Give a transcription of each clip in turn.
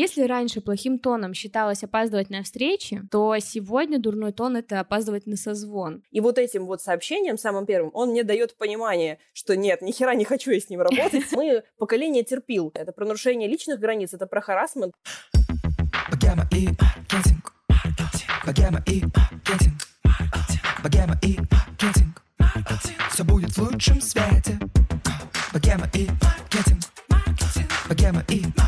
Если раньше плохим тоном считалось опаздывать на встречи, то сегодня дурной тон — это опаздывать на созвон. И вот этим вот сообщением, самым первым, он мне дает понимание, что нет, ни хера не хочу я с ним работать. Мы поколение терпил. Это про нарушение личных границ, это про харасмент. Богема и маркетинг. Богема и маркетинг. Богема и маркетинг. Все будет в лучшем свете. Богема и маркетинг. Богема и маркетинг.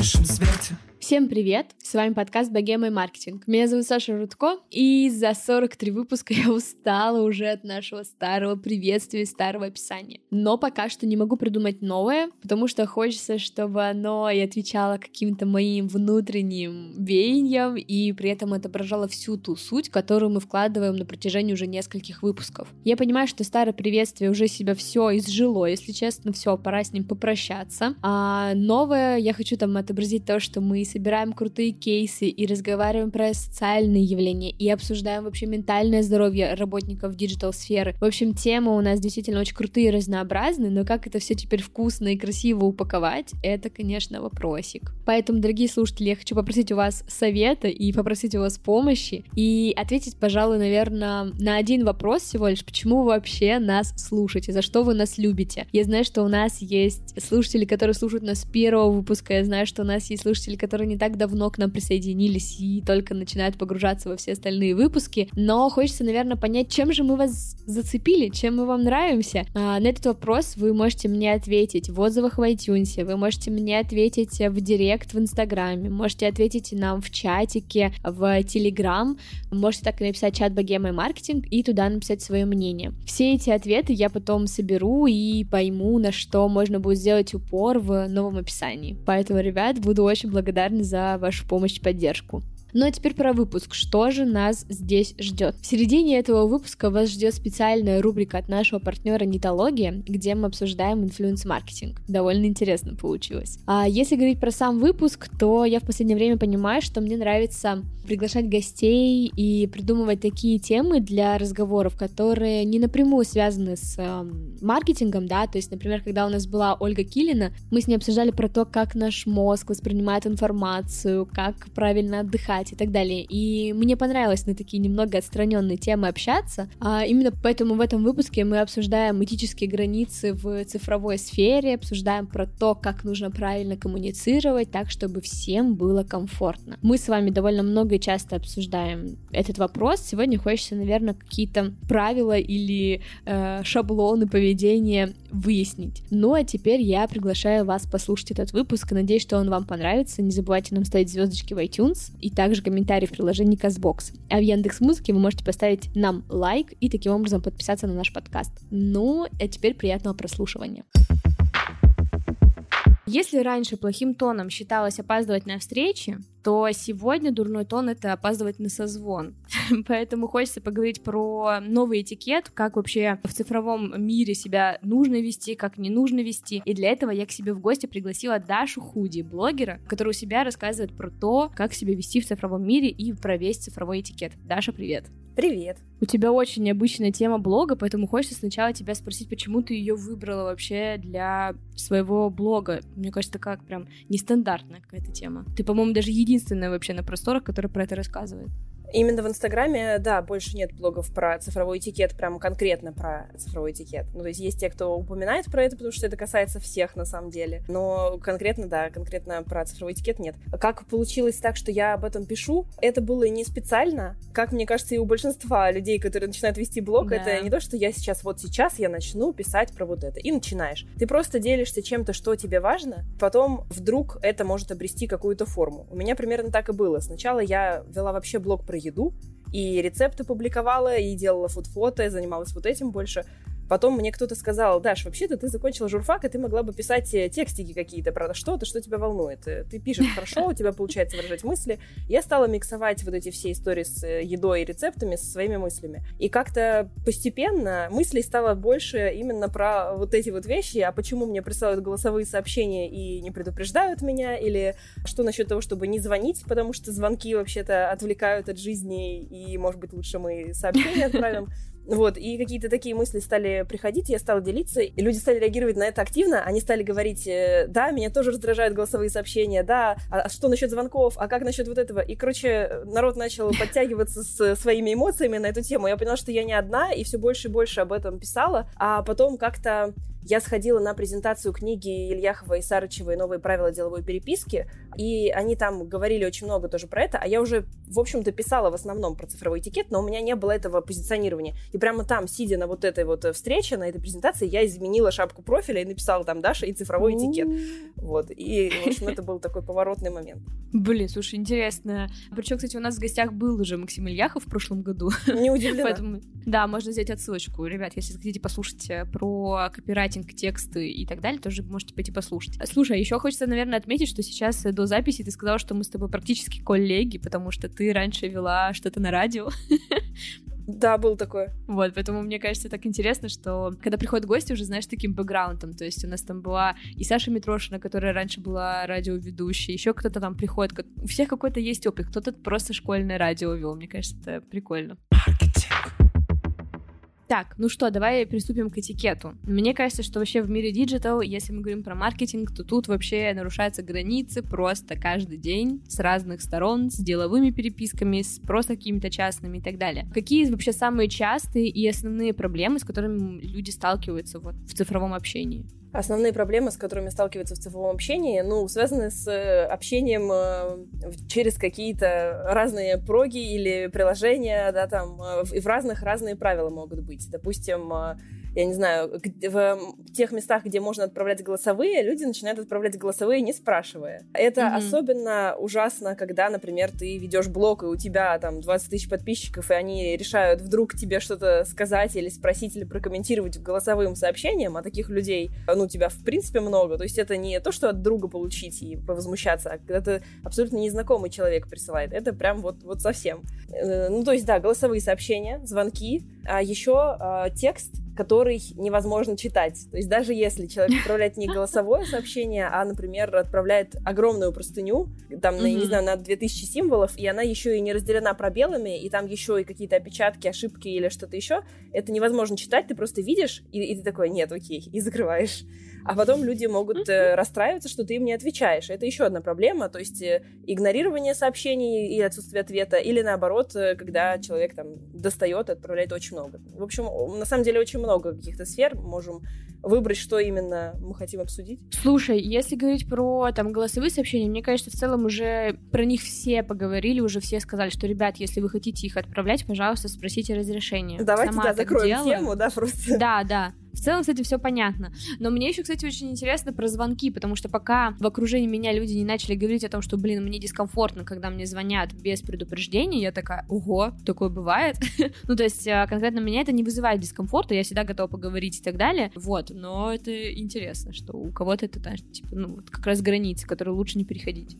Все Всем привет! С вами подкаст «Богема и маркетинг». Меня зовут Саша Рудко, и за 43 выпуска я устала уже от нашего старого приветствия, старого описания. Но пока что не могу придумать новое, потому что хочется, чтобы оно и отвечало каким-то моим внутренним веяниям, и при этом отображало всю ту суть, которую мы вкладываем на протяжении уже нескольких выпусков. Я понимаю, что старое приветствие уже себя все изжило, если честно, все, пора с ним попрощаться. А новое я хочу там отобразить то, что мы с собираем крутые кейсы и разговариваем про социальные явления и обсуждаем вообще ментальное здоровье работников digital-сферы. В общем, темы у нас действительно очень крутые и разнообразные, но как это все теперь вкусно и красиво упаковать, это, конечно, вопросик. Поэтому, дорогие слушатели, я хочу попросить у вас совета и попросить у вас помощи и ответить, пожалуй, наверное, на один вопрос всего лишь, почему вы вообще нас слушаете, за что вы нас любите. Я знаю, что у нас есть слушатели, которые слушают нас с первого выпуска, я знаю, что у нас есть слушатели, которые которые не так давно к нам присоединились и только начинают погружаться во все остальные выпуски, но хочется, наверное, понять, чем же мы вас зацепили, чем мы вам нравимся. А, на этот вопрос вы можете мне ответить в отзывах в iTunes, вы можете мне ответить в директ в Инстаграме, можете ответить нам в чатике, в Телеграм, можете так написать чат Богема и маркетинг и туда написать свое мнение. Все эти ответы я потом соберу и пойму, на что можно будет сделать упор в новом описании. Поэтому, ребят, буду очень благодарна благодарны за вашу помощь и поддержку. Ну а теперь про выпуск. Что же нас здесь ждет? В середине этого выпуска вас ждет специальная рубрика от нашего партнера Нетология, где мы обсуждаем influence-маркетинг. Довольно интересно получилось. А если говорить про сам выпуск, то я в последнее время понимаю, что мне нравится приглашать гостей и придумывать такие темы для разговоров, которые не напрямую связаны с э, маркетингом, да, то есть, например, когда у нас была Ольга Килина, мы с ней обсуждали про то, как наш мозг воспринимает информацию, как правильно отдыхать, читать и так далее. И мне понравилось на такие немного отстраненные темы общаться. А именно поэтому в этом выпуске мы обсуждаем этические границы в цифровой сфере, обсуждаем про то, как нужно правильно коммуницировать так, чтобы всем было комфортно. Мы с вами довольно много и часто обсуждаем этот вопрос. Сегодня хочется, наверное, какие-то правила или э, шаблоны поведения выяснить. Ну а теперь я приглашаю вас послушать этот выпуск. Надеюсь, что он вам понравится. Не забывайте нам ставить звездочки в iTunes и также также комментарий в приложении Казбокс. А в Яндекс Музыке вы можете поставить нам лайк и таким образом подписаться на наш подкаст. Ну, а теперь приятного прослушивания. Если раньше плохим тоном считалось опаздывать на встречи, то сегодня дурной тон — это опаздывать на созвон. Поэтому хочется поговорить про новый этикет, как вообще в цифровом мире себя нужно вести, как не нужно вести. И для этого я к себе в гости пригласила Дашу Худи, блогера, который у себя рассказывает про то, как себя вести в цифровом мире и про весь цифровой этикет. Даша, привет! Привет. У тебя очень необычная тема блога, поэтому хочется сначала тебя спросить, почему ты ее выбрала вообще для своего блога. Мне кажется, как прям нестандартная какая-то тема. Ты, по-моему, даже единственная вообще на просторах, которая про это рассказывает. Именно в Инстаграме, да, больше нет блогов про цифровой этикет, прям конкретно про цифровой этикет. Ну, то есть есть те, кто упоминает про это, потому что это касается всех на самом деле. Но конкретно, да, конкретно про цифровой этикет нет. Как получилось так, что я об этом пишу, это было не специально. Как мне кажется, и у большинства людей, которые начинают вести блог, да. это не то, что я сейчас, вот сейчас я начну писать про вот это. И начинаешь. Ты просто делишься чем-то, что тебе важно, потом вдруг это может обрести какую-то форму. У меня примерно так и было. Сначала я вела вообще блог про еду, и рецепты публиковала, и делала фуд-фото, занималась вот этим больше. Потом мне кто-то сказал, Даш, вообще-то ты закончила журфак, и ты могла бы писать э, текстики какие-то про что-то, что тебя волнует. Э, ты пишешь хорошо, у тебя получается выражать мысли. Я стала миксовать вот эти все истории с э, едой и рецептами со своими мыслями. И как-то постепенно мыслей стало больше именно про вот эти вот вещи, а почему мне присылают голосовые сообщения и не предупреждают меня, или что насчет того, чтобы не звонить, потому что звонки вообще-то отвлекают от жизни, и, может быть, лучше мы сообщения отправим. Вот, и какие-то такие мысли стали приходить, я стала делиться, и люди стали реагировать на это активно, они стали говорить, э, да, меня тоже раздражают голосовые сообщения, да, а, а что насчет звонков, а как насчет вот этого? И, короче, народ начал подтягиваться с своими эмоциями на эту тему. Я поняла, что я не одна, и все больше и больше об этом писала, а потом как-то я сходила на презентацию книги Ильяхова и Сарычевой «Новые правила деловой переписки», и они там говорили очень много тоже про это, а я уже, в общем-то, писала в основном про цифровой этикет, но у меня не было этого позиционирования. И прямо там, сидя на вот этой вот встрече, на этой презентации, я изменила шапку профиля и написала там Даша и цифровой этикет. Вот. И, в общем, это был такой поворотный момент. Блин, слушай, интересно. Причем, кстати, у нас в гостях был уже Максим Ильяхов в прошлом году. Не удивлена. Поэтому, да, можно взять отсылочку. Ребят, если хотите послушать э, про копирайтинг, тексты и так далее, тоже можете пойти послушать. Слушай, а еще хочется, наверное, отметить, что сейчас до записи ты сказала, что мы с тобой практически коллеги, потому что ты раньше вела что-то на радио. Да, был такое. Вот, поэтому мне кажется так интересно, что когда приходят гости, уже знаешь таким бэкграундом, то есть у нас там была и Саша Митрошина, которая раньше была радиоведущей, еще кто-то там приходит, у всех какой-то есть опыт, кто-то просто школьное радио вел, мне кажется, это прикольно. Так, ну что, давай приступим к этикету. Мне кажется, что вообще в мире digital, если мы говорим про маркетинг, то тут вообще нарушаются границы просто каждый день с разных сторон, с деловыми переписками, с просто какими-то частными и так далее. Какие вообще самые частые и основные проблемы, с которыми люди сталкиваются вот в цифровом общении? Основные проблемы, с которыми сталкиваются в цифровом общении, ну, связаны с э, общением э, через какие-то разные проги или приложения, да, там, э, и в разных разные правила могут быть. Допустим, я не знаю, в тех местах, где можно отправлять голосовые, люди начинают отправлять голосовые, не спрашивая. Это mm-hmm. особенно ужасно, когда, например, ты ведешь блог, и у тебя там 20 тысяч подписчиков, и они решают вдруг тебе что-то сказать или спросить, или прокомментировать голосовым сообщением, а таких людей, ну, тебя в принципе много. То есть это не то, что от друга получить и повозмущаться, а когда ты абсолютно незнакомый человек присылает. Это прям вот, вот совсем. Э, ну, то есть, да, голосовые сообщения, звонки, а еще а, текст, который невозможно читать. То есть даже если человек отправляет не голосовое сообщение, а, например, отправляет огромную простыню, там, mm-hmm. не знаю, на 2000 символов, и она еще и не разделена пробелами, и там еще и какие-то опечатки, ошибки или что-то еще, это невозможно читать, ты просто видишь, и, и ты такой, нет, окей, и закрываешь а потом люди могут э, расстраиваться, что ты им не отвечаешь. Это еще одна проблема, то есть э, игнорирование сообщений и отсутствие ответа, или наоборот, э, когда человек там достает отправляет очень много. В общем, на самом деле очень много каких-то сфер, можем выбрать, что именно мы хотим обсудить. Слушай, если говорить про там голосовые сообщения, мне кажется, в целом уже про них все поговорили, уже все сказали, что, ребят, если вы хотите их отправлять, пожалуйста, спросите разрешение. Давайте, Сама да, закроем делаю. тему, да, просто. Да, да. В целом, кстати, все понятно. Но мне еще, кстати, очень интересно про звонки, потому что пока в окружении меня люди не начали говорить о том, что, блин, мне дискомфортно, когда мне звонят без предупреждения, я такая, ого, такое бывает. ну, то есть, а, конкретно меня это не вызывает дискомфорта, я всегда готова поговорить и так далее. Вот, но это интересно, что у кого-то это, типа, ну, как раз границы, которые лучше не переходить.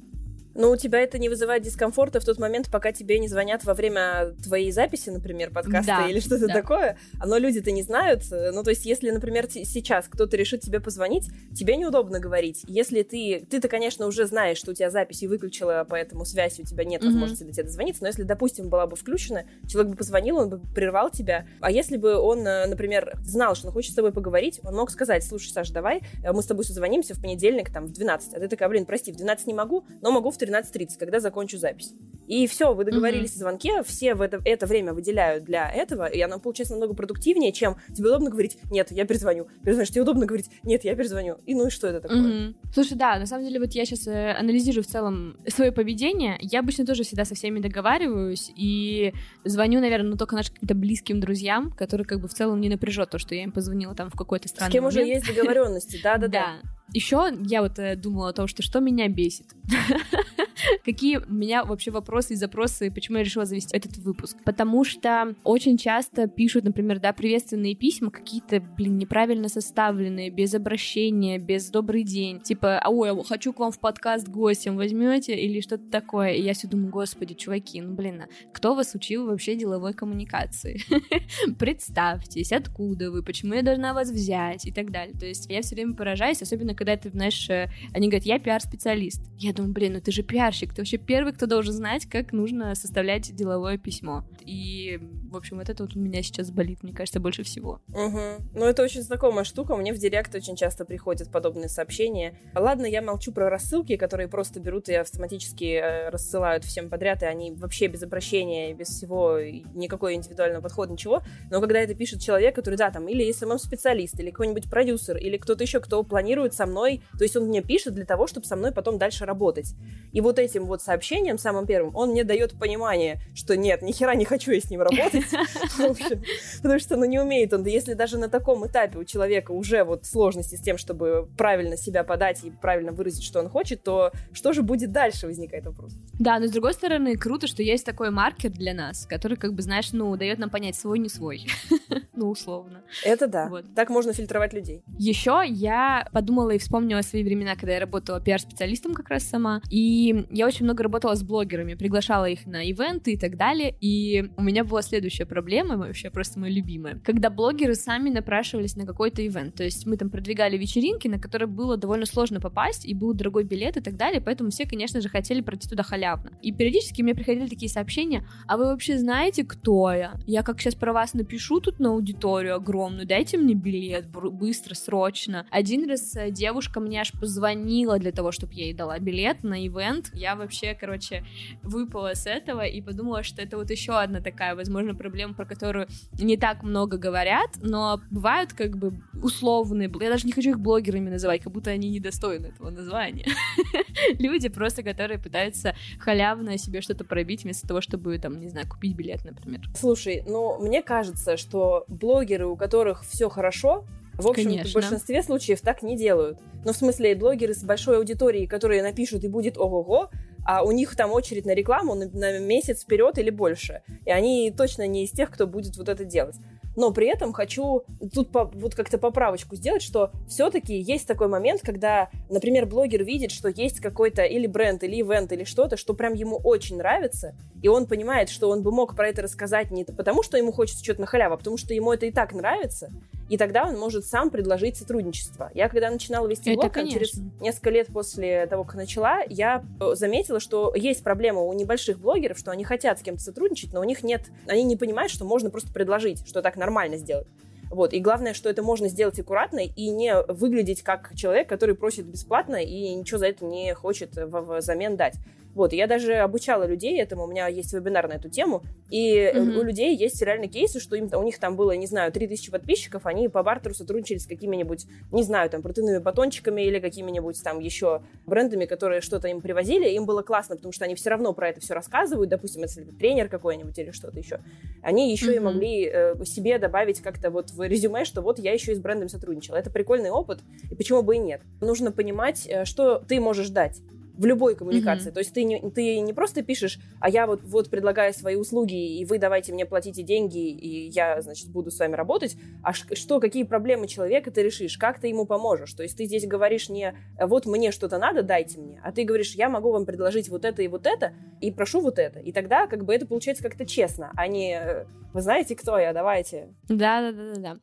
Но у тебя это не вызывает дискомфорта в тот момент, пока тебе не звонят во время твоей записи, например, подкаста да, или что-то да. такое. Но люди-то не знают. Ну, то есть, если, например, сейчас кто-то решит тебе позвонить, тебе неудобно говорить. Если ты... Ты-то, конечно, уже знаешь, что у тебя запись и выключила, поэтому связь у тебя нет возможности mm-hmm. до тебя дозвониться. Но если, допустим, была бы включена, человек бы позвонил, он бы прервал тебя. А если бы он, э, например, знал, что он хочет с тобой поговорить, он мог сказать, слушай, Саша, давай, э, мы с тобой созвонимся в понедельник, там, в 12. А ты такая, блин, прости, в 12 не могу, но могу в 13.30, когда закончу запись. И все, вы договорились mm-hmm. о звонке, все в это, это время выделяют для этого, и оно получается намного продуктивнее, чем тебе удобно говорить, нет, я перезвоню. Перезвонишь, тебе удобно говорить, нет, я перезвоню. И ну и что это такое? Mm-hmm. Слушай, да, на самом деле вот я сейчас э, анализирую в целом свое поведение. Я обычно тоже всегда со всеми договариваюсь и звоню, наверное, ну только нашим каким-то близким друзьям, которые как бы в целом не напряжет то, что я им позвонила там в какой-то странный С кем момент. уже есть договоренности, да-да-да. Еще я вот э, думала о том, что что меня бесит. Какие у меня вообще вопросы и запросы, почему я решила завести этот выпуск? Потому что очень часто пишут, например, да, приветственные письма какие-то, блин, неправильно составленные, без обращения, без добрый день. Типа, а ой, хочу к вам в подкаст гостем, возьмете или что-то такое. И я все думаю, господи, чуваки, ну блин, а кто вас учил вообще деловой коммуникации? Представьтесь, откуда вы, почему я должна вас взять и так далее. То есть я все время поражаюсь, особенно когда ты, знаешь, э, они говорят, я пиар-специалист. Я думаю, блин, ну ты же пиарщик, ты вообще первый, кто должен знать, как нужно составлять деловое письмо. И в общем, вот это вот у меня сейчас болит, мне кажется, больше всего. Угу. Ну, это очень знакомая штука. Мне в директ очень часто приходят подобные сообщения. Ладно, я молчу про рассылки, которые просто берут и автоматически э, рассылают всем подряд, и они вообще без обращения, без всего, никакой индивидуального подхода, ничего. Но когда это пишет человек, который, да, там, или SMM-специалист, или какой-нибудь продюсер, или кто-то еще, кто планирует со мной, то есть он мне пишет для того, чтобы со мной потом дальше работать. И вот этим вот сообщением, самым первым, он мне дает понимание, что нет, ни хера не хочу я с ним работать, потому что, ну, не умеет он. Если даже на таком этапе у человека уже вот сложности с тем, чтобы правильно себя подать и правильно выразить, что он хочет, то что же будет дальше, возникает вопрос. Да, но с другой стороны, круто, что есть такой маркер для нас, который, как бы, знаешь, ну, дает нам понять, свой, не свой. ну, условно. Это да. Вот. Так можно фильтровать людей. Еще я подумала и вспомнила свои времена, когда я работала пиар-специалистом как раз сама, и я очень много работала с блогерами, приглашала их на ивенты и так далее, и у меня была следующая проблема, вообще просто моя любимая, когда блогеры сами напрашивались на какой-то ивент, то есть мы там продвигали вечеринки, на которые было довольно сложно попасть, и был дорогой билет и так далее, поэтому все, конечно же, хотели пройти туда халявно. И периодически мне приходили такие сообщения, а вы вообще знаете, кто я? Я как сейчас про вас напишу тут на аудиторию огромную, дайте мне билет быстро, срочно. Один раз э, девушка мне аж позвонила для того, чтобы я ей дала билет на ивент. Я вообще, короче, выпала с этого и подумала, что это вот еще одна такая, возможно, проблема, про которую не так много говорят, но бывают как бы условные, я даже не хочу их блогерами называть, как будто они недостойны этого названия. Люди просто, которые пытаются халявно себе что-то пробить вместо того, чтобы, там, не знаю, купить билет, например. Слушай, ну, мне кажется, что блогеры, у которых все хорошо, в общем, в большинстве случаев так не делают. Ну, в смысле, блогеры с большой аудиторией, которые напишут и будет ого-го, а у них там очередь на рекламу на, на месяц вперед или больше. И они точно не из тех, кто будет вот это делать но при этом хочу тут по, вот как-то поправочку сделать, что все-таки есть такой момент, когда, например, блогер видит, что есть какой-то или бренд, или ивент, или что-то, что прям ему очень нравится, и он понимает, что он бы мог про это рассказать не потому, что ему хочется что-то на халяву, а потому что ему это и так нравится, и тогда он может сам предложить сотрудничество. Я когда начинала вести блог, через несколько лет после того, как начала, я э, заметила, что есть проблема у небольших блогеров, что они хотят с кем-то сотрудничать, но у них нет, они не понимают, что можно просто предложить, что так нормально сделать. Вот. И главное, что это можно сделать аккуратно и не выглядеть как человек, который просит бесплатно и ничего за это не хочет взамен дать. Вот, я даже обучала людей этому, у меня есть вебинар на эту тему, и mm-hmm. у людей есть реально кейсы, что им, у них там было, не знаю, 3000 подписчиков, они по бартеру сотрудничали с какими-нибудь, не знаю, там, протеиновыми батончиками или какими-нибудь там еще брендами, которые что-то им привозили, им было классно, потому что они все равно про это все рассказывают, допустим, если это тренер какой-нибудь или что-то еще. Они еще mm-hmm. и могли э, себе добавить как-то вот в резюме, что вот я еще и с брендом сотрудничала. Это прикольный опыт, и почему бы и нет. Нужно понимать, э, что ты можешь дать в любой коммуникации. Mm-hmm. То есть ты не, ты не просто пишешь, а я вот, вот предлагаю свои услуги, и вы давайте мне платите деньги, и я, значит, буду с вами работать, а что, какие проблемы человека ты решишь, как ты ему поможешь. То есть ты здесь говоришь не вот мне что-то надо, дайте мне, а ты говоришь, я могу вам предложить вот это и вот это, и прошу вот это. И тогда как бы это получается как-то честно, а не вы знаете, кто я, давайте. Да-да-да-да.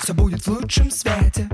Все будет в лучшем свете.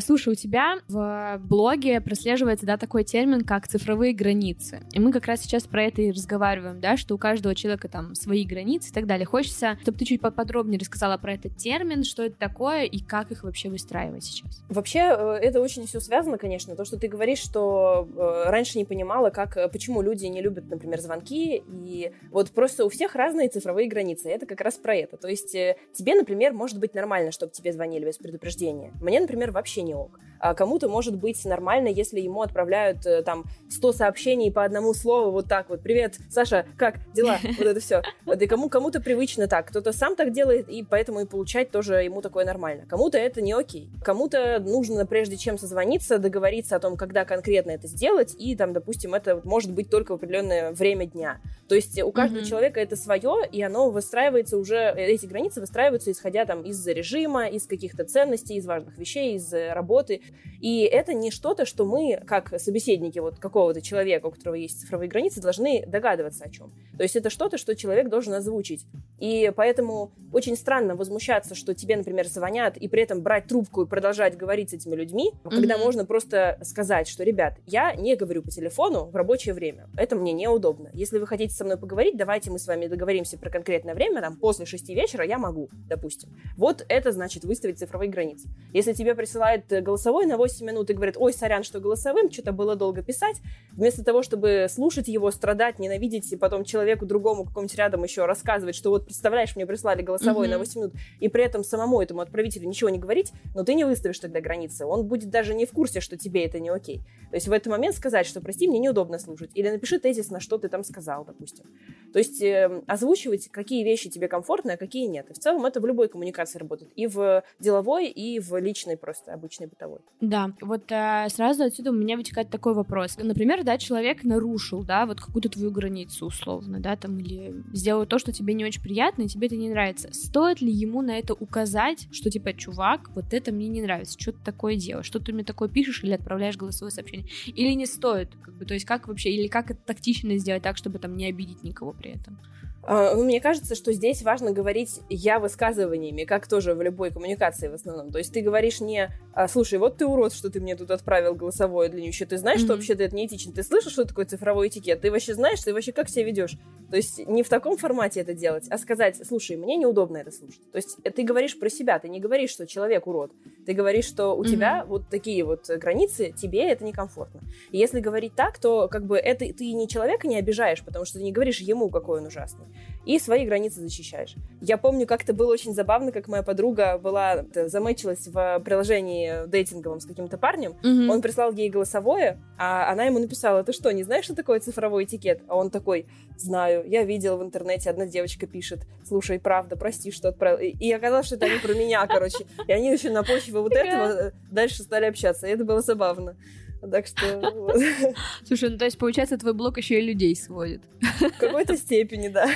Слушай, у тебя в блоге прослеживается, да, такой термин, как цифровые границы. И мы как раз сейчас про это и разговариваем, да, что у каждого человека там свои границы и так далее. Хочется, чтобы ты чуть поподробнее рассказала про этот термин, что это такое и как их вообще выстраивать сейчас. Вообще, э, это очень все связано, конечно. То, что ты говоришь, что э, раньше не понимала, как, э, почему люди не любят, например, звонки. И вот просто у всех разные цифровые границы. Это как раз про это. То есть тебе, например, может быть нормально, чтобы тебе звонили без предупреждения. Мне, например, вообще не не ок. А кому-то может быть нормально, если ему отправляют э, там 100 сообщений по одному слову вот так вот. Привет, Саша, как дела? Вот это все. Вот, и кому, кому-то привычно так. Кто-то сам так делает, и поэтому и получать тоже ему такое нормально. Кому-то это не окей. Кому-то нужно, прежде чем созвониться, договориться о том, когда конкретно это сделать, и там, допустим, это может быть только в определенное время дня. То есть у каждого mm-hmm. человека это свое, и оно выстраивается уже, эти границы выстраиваются исходя там из режима, из каких-то ценностей, из важных вещей, из работы. И это не что-то, что мы, как собеседники вот какого-то человека, у которого есть цифровые границы, должны догадываться о чем. То есть это что-то, что человек должен озвучить. И поэтому очень странно возмущаться, что тебе, например, звонят, и при этом брать трубку и продолжать говорить с этими людьми, mm-hmm. когда можно просто сказать, что, ребят, я не говорю по телефону в рабочее время. Это мне неудобно. Если вы хотите со мной поговорить, давайте мы с вами договоримся про конкретное время, там, после шести вечера я могу, допустим. Вот это значит выставить цифровые границы. Если тебе присылают голосовой на 8 минут и говорят, ой, сорян, что голосовым, что-то было долго писать, вместо того, чтобы слушать его, страдать, ненавидеть, и потом человеку другому какому-нибудь рядом еще рассказывать, что вот представляешь, мне прислали голосовой mm-hmm. на 8 минут, и при этом самому этому отправителю ничего не говорить, но ты не выставишь тогда границы. Он будет даже не в курсе, что тебе это не окей. То есть в этот момент сказать, что прости, мне неудобно слушать. Или напиши тезис, на что ты там сказал, допустим. То есть э, озвучивать, какие вещи тебе комфортны, а какие нет. И в целом это в любой коммуникации работает. И в деловой, и в личной просто, обычной бытовой. Да, вот э, сразу отсюда у меня вытекает такой вопрос. Например, да, человек нарушил, да, вот какую-то твою границу условно, да, там, или сделал то, что тебе не очень приятно, и тебе это не нравится. Стоит ли ему на это указать, что, типа, чувак, вот это мне не нравится, что ты такое делаешь, что ты мне такое пишешь или отправляешь голосовое сообщение, или не стоит, как бы, то есть как вообще, или как это тактично сделать так, чтобы там не обидеть никого при этом? А, ну, мне кажется, что здесь важно говорить я высказываниями, как тоже в любой коммуникации в основном. То есть ты говоришь не «А, «Слушай, вот ты урод, что ты мне тут отправил голосовое длиннющее. Ты знаешь, mm-hmm. что вообще-то это неэтично? Ты слышишь, что такое цифровой этикет? Ты вообще знаешь, ты вообще как себя ведешь?» То есть не в таком формате это делать, а сказать «Слушай, мне неудобно это слушать». То есть ты говоришь про себя, ты не говоришь, что человек урод. Ты говоришь, что у mm-hmm. тебя вот такие вот границы, тебе это некомфортно. И если говорить так, то как бы это ты не человека не обижаешь, потому что ты не говоришь ему, какой он ужасный и свои границы защищаешь. Я помню, как это было очень забавно, как моя подруга была, замечилась в приложении дейтинговом с каким-то парнем, mm-hmm. он прислал ей голосовое, а она ему написала, ты что, не знаешь, что такое цифровой этикет? А он такой, знаю, я видел в интернете, одна девочка пишет, слушай, правда, прости, что отправил. И оказалось, что это они про меня, короче. И они еще на почве вот этого э, дальше стали общаться, и это было забавно. Так что... Слушай, ну то есть, получается, твой блог еще и людей сводит. В какой-то степени, да.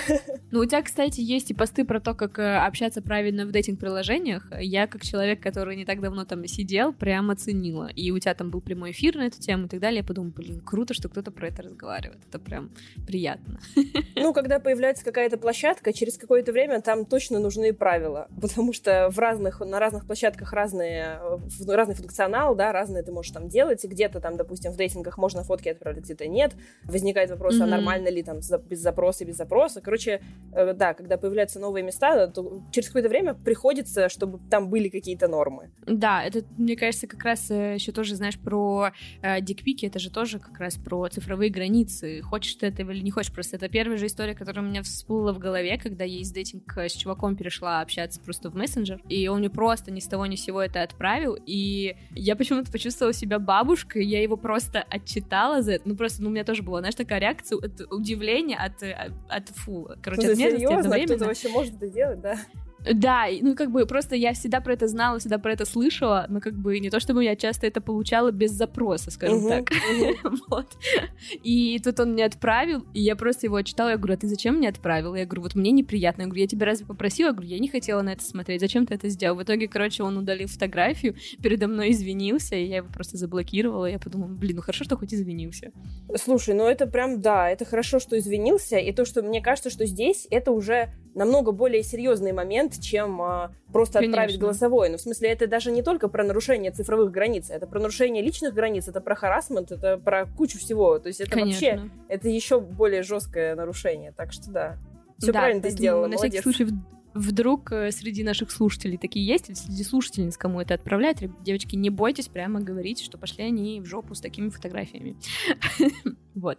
Ну, у тебя, кстати, есть и посты про то, как э, общаться правильно в дейтинг-приложениях. Я, как человек, который не так давно там сидел, прям оценила. И у тебя там был прямой эфир на эту тему и так далее. Я подумала, блин, круто, что кто-то про это разговаривает. Это прям приятно. Ну, когда появляется какая-то площадка, через какое-то время там точно нужны правила. Потому что в разных, на разных площадках разные, разный функционал, да, разные ты можешь там делать. И где-то где-то там, допустим, в дейтингах можно фотки отправлять, где-то нет. Возникает вопрос, mm-hmm. а нормально ли там без запроса, без запроса. Короче, э, да, когда появляются новые места, то через какое-то время приходится, чтобы там были какие-то нормы. Да, это, мне кажется, как раз э, еще тоже, знаешь, про э, дикпики, это же тоже как раз про цифровые границы. Хочешь ты этого или не хочешь. Просто это первая же история, которая у меня всплыла в голове, когда я из дейтинг с чуваком перешла общаться просто в мессенджер, и он мне просто ни с того ни с сего это отправил, и я почему-то почувствовала себя бабушкой, я его просто отчитала за это. Ну, просто, ну, у меня тоже была, знаешь, такая реакция, от удивления, от, от, от фу, короче, ну, от мерзости одновременно. Кто-то вообще может это делать, да? Да, ну как бы просто я всегда про это знала, всегда про это слышала, но как бы не то чтобы я часто это получала без запроса, скажем uh-huh, так. Uh-huh. вот. И тут он мне отправил, и я просто его читала, я говорю, а ты зачем мне отправил? Я говорю, вот мне неприятно. Я говорю, я тебя разве попросила? Я говорю, я не хотела на это смотреть, зачем ты это сделал? В итоге, короче, он удалил фотографию, передо мной извинился, и я его просто заблокировала. Я подумала, блин, ну хорошо, что хоть извинился. Слушай, ну это прям, да, это хорошо, что извинился, и то, что мне кажется, что здесь это уже намного более серьезный момент, чем а, просто Конечно. отправить голосовое. Ну, в смысле, это даже не только про нарушение цифровых границ, это про нарушение личных границ, это про харасмент, это про кучу всего. То есть это Конечно. вообще, это еще более жесткое нарушение. Так что да, все да, правильно ты сделала, на молодец. всякий случай вдруг э, среди наших слушателей такие есть, или среди слушательниц кому это отправлять, девочки, не бойтесь прямо говорить, что пошли они в жопу с такими фотографиями. Вот.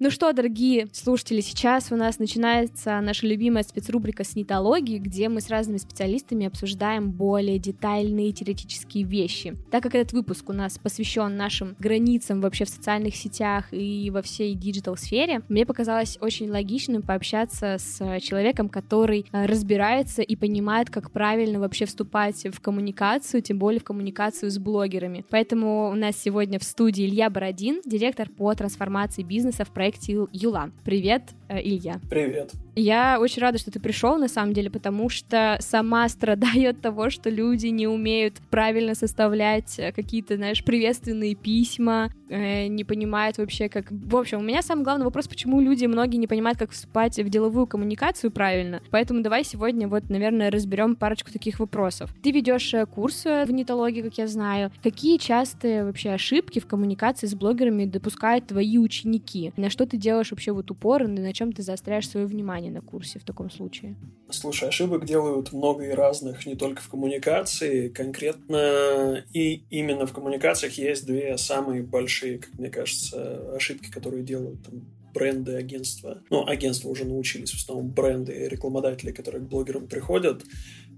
Ну что, дорогие слушатели, сейчас у нас начинается наша любимая спецрубрика с «Нетологией», где мы с разными специалистами обсуждаем более детальные теоретические вещи. Так как этот выпуск у нас посвящен нашим границам вообще в социальных сетях и во всей digital-сфере, мне показалось очень логичным пообщаться с человеком, который э, разбирается и понимает, как правильно вообще вступать в коммуникацию, тем более в коммуникацию с блогерами. Поэтому у нас сегодня в студии Илья Бородин, директор по трансформации бизнеса в проекте проекте Юла. Привет! Э, Илья. Привет. Я очень рада, что ты пришел, на самом деле, потому что сама страдаю от того, что люди не умеют правильно составлять э, какие-то, знаешь, приветственные письма, э, не понимают вообще, как... В общем, у меня самый главный вопрос, почему люди, многие не понимают, как вступать в деловую коммуникацию правильно. Поэтому давай сегодня вот, наверное, разберем парочку таких вопросов. Ты ведешь э, курс в нетологии, как я знаю. Какие частые вообще ошибки в коммуникации с блогерами допускают твои ученики? На что ты делаешь вообще вот упор на чем ты заостряешь свое внимание? на курсе в таком случае? Слушай, ошибок делают много и разных, не только в коммуникации. Конкретно и именно в коммуникациях есть две самые большие, как мне кажется, ошибки, которые делают там, бренды, агентства. Ну, агентства уже научились, в основном бренды и рекламодатели, которые к блогерам приходят.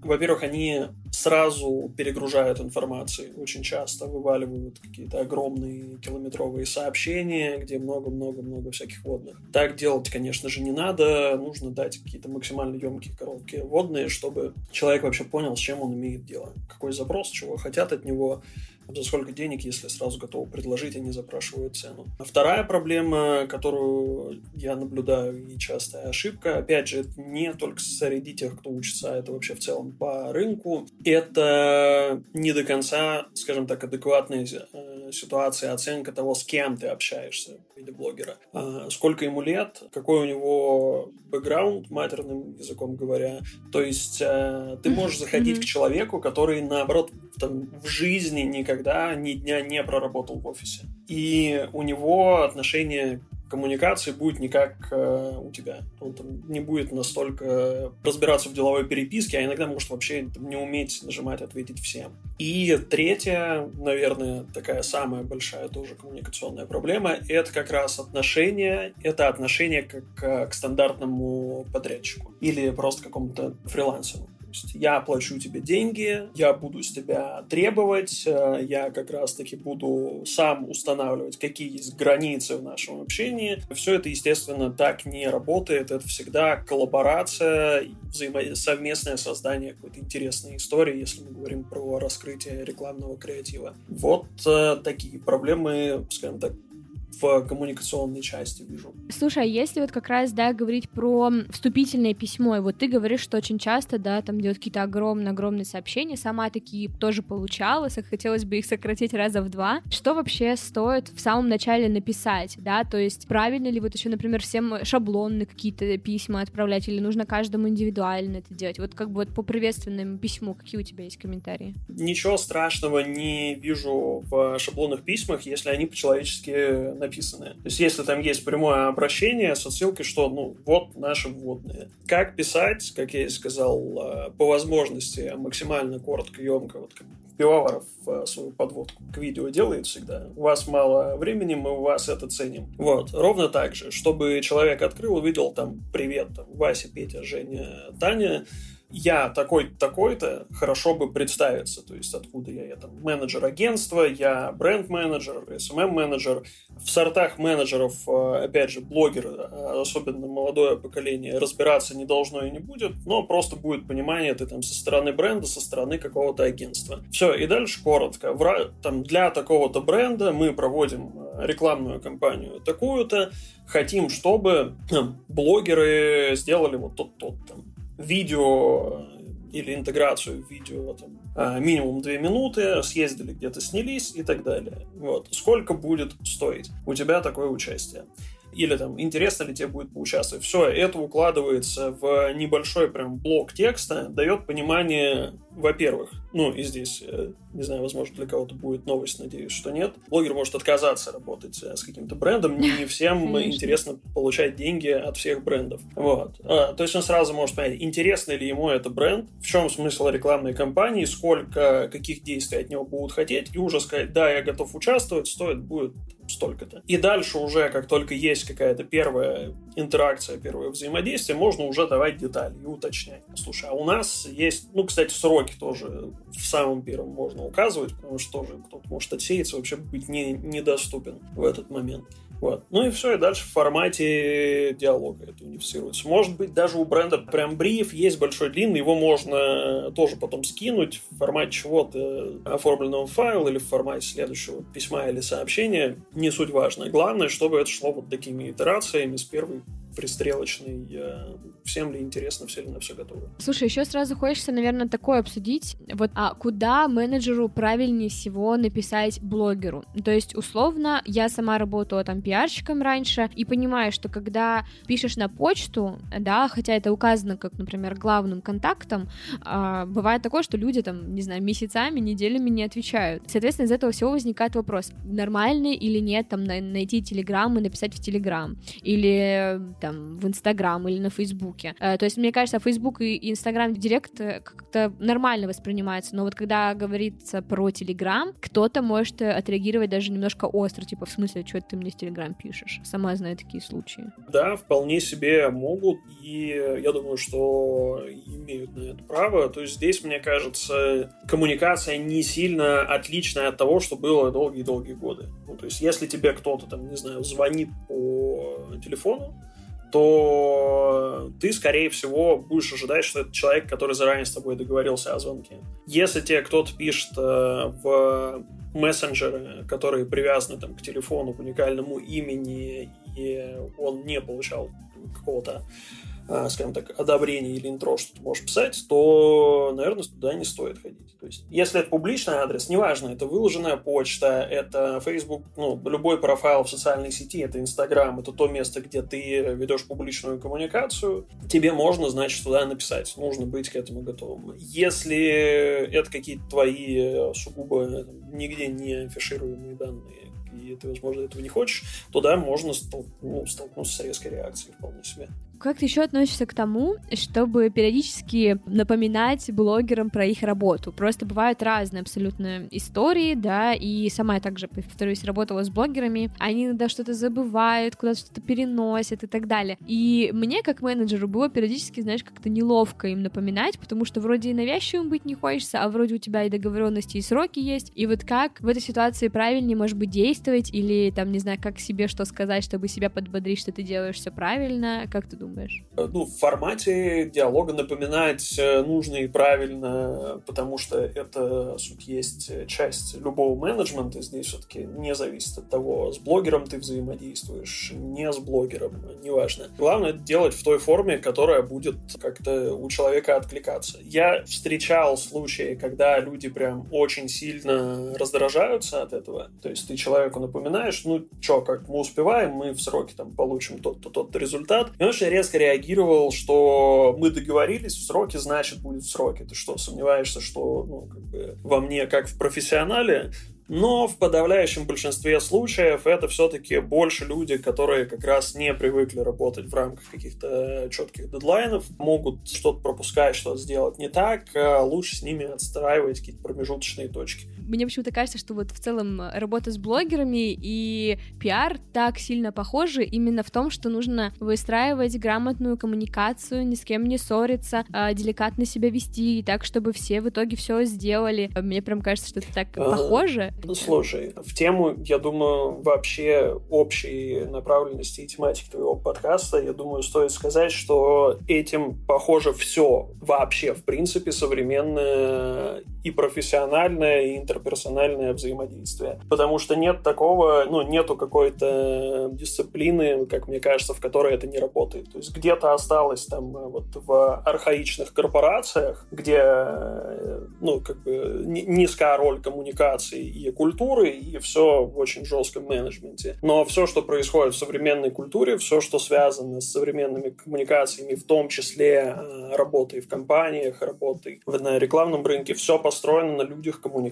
Во-первых, они сразу перегружают информацией очень часто, вываливают какие-то огромные километровые сообщения, где много-много-много всяких водных. Так делать, конечно же, не надо. Нужно дать какие-то максимально емкие короткие водные, чтобы человек вообще понял, с чем он имеет дело. Какой запрос, чего хотят от него, за сколько денег, если сразу готовы предложить, они запрашивают цену. А вторая проблема, которую я наблюдаю и частая ошибка, опять же, это не только среди тех, кто учится, а это вообще в целом по рынку, это не до конца, скажем так, адекватная э, ситуация, оценка того, с кем ты общаешься в виде блогера. А сколько ему лет, какой у него бэкграунд, матерным языком говоря. То есть э, ты можешь заходить к человеку, который, наоборот, там, в жизни никогда ни дня не проработал в офисе. И у него отношение коммуникации будет не как э, у тебя. Он там не будет настолько разбираться в деловой переписке, а иногда может вообще там, не уметь нажимать «ответить всем». И третья, наверное, такая самая большая тоже коммуникационная проблема — это как раз отношение, это отношение как к, к стандартному подрядчику или просто какому-то фрилансеру есть я плачу тебе деньги, я буду с тебя требовать, э, я как раз-таки буду сам устанавливать, какие есть границы в нашем общении. Все это, естественно, так не работает. Это всегда коллаборация, совместное создание какой-то интересной истории, если мы говорим про раскрытие рекламного креатива. Вот э, такие проблемы, скажем так, в коммуникационной части вижу. Слушай, а если вот как раз, да, говорить про вступительное письмо, и вот ты говоришь, что очень часто, да, там делают какие-то огромные-огромные сообщения, сама такие тоже получала, хотелось бы их сократить раза в два. Что вообще стоит в самом начале написать, да, то есть правильно ли вот еще, например, всем шаблонные какие-то письма отправлять, или нужно каждому индивидуально это делать? Вот как бы вот по приветственному письму, какие у тебя есть комментарии? Ничего страшного не вижу в шаблонных письмах, если они по-человечески написаны. То есть, если там есть прямое обращение с отсылкой, что, ну, вот наши вводные. Как писать, как я и сказал, э, по возможности максимально коротко, емко, вот как Пивоваров э, свою подводку к видео делает всегда. У вас мало времени, мы у вас это ценим. Вот, ровно так же, чтобы человек открыл, увидел там «Привет, там, Вася, Петя, Женя, Таня», я такой-то, такой-то, хорошо бы представиться, то есть откуда я, я там менеджер агентства, я бренд-менеджер, SMM-менеджер. В сортах менеджеров, э, опять же, блогер, э, особенно молодое поколение, разбираться не должно и не будет, но просто будет понимание, ты там со стороны бренда, со стороны какого-то агентства. Все, и дальше коротко. В, там, для такого-то бренда мы проводим э, рекламную кампанию такую-то, хотим, чтобы блогеры сделали вот тот-тот там видео э, или интеграцию в видео там, а, минимум 2 минуты, съездили где-то снялись и так далее. Вот. Сколько будет стоить у тебя такое участие? Или там, интересно ли тебе будет поучаствовать. Все, это укладывается в небольшой прям блок текста, дает понимание во-первых, ну и здесь, э, не знаю, возможно, для кого-то будет новость, надеюсь, что нет. Блогер может отказаться работать э, с каким-то брендом. Не, не всем интересно получать деньги от всех брендов. Вот. А, то есть он сразу может понять, интересно ли ему это бренд, в чем смысл рекламной кампании, сколько, каких действий от него будут хотеть, и уже сказать, да, я готов участвовать, стоит будет столько-то. И дальше уже, как только есть какая-то первая интеракция, первое взаимодействие, можно уже давать детали и уточнять. Слушай, а у нас есть, ну, кстати, срок сроки тоже в самом первом можно указывать, потому что тоже кто-то может отсеяться, вообще быть не, недоступен в этот момент. Вот. Ну и все, и дальше в формате диалога это унифицируется. Может быть, даже у бренда прям бриф есть большой длинный, его можно тоже потом скинуть в формате чего-то оформленного файла или в формате следующего письма или сообщения. Не суть важно. Главное, чтобы это шло вот такими итерациями с первой пристрелочный. Всем ли интересно, все ли на все готовы. Слушай, еще сразу хочется, наверное, такое обсудить. Вот, а куда менеджеру правильнее всего написать блогеру? То есть, условно, я сама работала там пиарщиком раньше и понимаю, что когда пишешь на почту, да, хотя это указано как, например, главным контактом, а, бывает такое, что люди там, не знаю, месяцами, неделями не отвечают. Соответственно, из этого всего возникает вопрос, нормально или нет там найти Телеграм и написать в Телеграм, или там в Инстаграм, или на Фейсбуке. А, то есть, мне кажется, Фейсбук и Инстаграм Директ э, как-то нормально воспринимается, но вот когда говорится про Телеграм, кто-то может отреагировать даже немножко остро, типа, в смысле, что ты мне в Телеграм пишешь? Сама знаю такие случаи. Да, вполне себе могут, и я думаю, что имеют на это право. То есть здесь, мне кажется, коммуникация не сильно отличная от того, что было долгие-долгие годы. Ну, то есть если тебе кто-то, там, не знаю, звонит по телефону, то ты, скорее всего, будешь ожидать, что это человек, который заранее с тобой договорился о звонке. Если тебе кто-то пишет э, в мессенджеры, которые привязаны там, к телефону, к уникальному имени, и он не получал какого-то скажем так, одобрение или интро, что ты можешь писать, то, наверное, туда не стоит ходить. То есть, если это публичный адрес, неважно, это выложенная почта, это Facebook, ну, любой профайл в социальной сети, это Instagram, это то место, где ты ведешь публичную коммуникацию, тебе можно, значит, туда написать. Нужно быть к этому готовым. Если это какие-то твои сугубо нигде не афишируемые данные, и ты, возможно, этого не хочешь, то да, можно стол- ну, столкнуться с резкой реакцией вполне себе. Как ты еще относишься к тому, чтобы периодически напоминать блогерам про их работу? Просто бывают разные абсолютно истории, да, и сама я также, повторюсь, работала с блогерами, они иногда что-то забывают, куда-то что-то переносят и так далее. И мне, как менеджеру, было периодически, знаешь, как-то неловко им напоминать, потому что вроде и навязчивым быть не хочется, а вроде у тебя и договоренности, и сроки есть. И вот как в этой ситуации правильнее, может быть, действовать, или там, не знаю, как себе что сказать, чтобы себя подбодрить, что ты делаешь все правильно, как ты думаешь? Думаешь? Э, ну, в формате диалога напоминать э, нужно и правильно, потому что это, суть есть, часть любого менеджмента. Здесь все-таки не зависит от того, с блогером ты взаимодействуешь, не с блогером, неважно. Главное это делать в той форме, которая будет как-то у человека откликаться. Я встречал случаи, когда люди прям очень сильно раздражаются от этого. То есть ты человеку напоминаешь, ну, что, как мы успеваем, мы в сроки там получим тот-то, тот-то результат. И он очень резко реагировал, что мы договорились, в сроке, значит, будет в сроке. Ты что, сомневаешься, что ну, как бы, во мне, как в профессионале, но в подавляющем большинстве случаев это все-таки больше люди, которые как раз не привыкли работать в рамках каких-то четких дедлайнов, могут что-то пропускать, что-то сделать не так, а лучше с ними отстраивать какие-то промежуточные точки. Мне почему-то кажется, что вот в целом работа с блогерами и пиар так сильно похожи именно в том, что нужно выстраивать грамотную коммуникацию, ни с кем не ссориться, а, деликатно себя вести, так, чтобы все в итоге все сделали. Мне прям кажется, что это так а, похоже. Ну, слушай, в тему, я думаю, вообще общей направленности и тематики твоего подкаста, я думаю, стоит сказать, что этим похоже все вообще, в принципе, современное и профессиональное, и интерперсональное взаимодействие. Потому что нет такого, ну, нету какой-то дисциплины, как мне кажется, в которой это не работает. То есть где-то осталось там вот в архаичных корпорациях, где, ну, как бы низкая роль коммуникации и культуры, и все в очень жестком менеджменте. Но все, что происходит в современной культуре, все, что связано с современными коммуникациями, в том числе э, работой в компаниях, работой на рекламном рынке, все построено на людях коммуникации,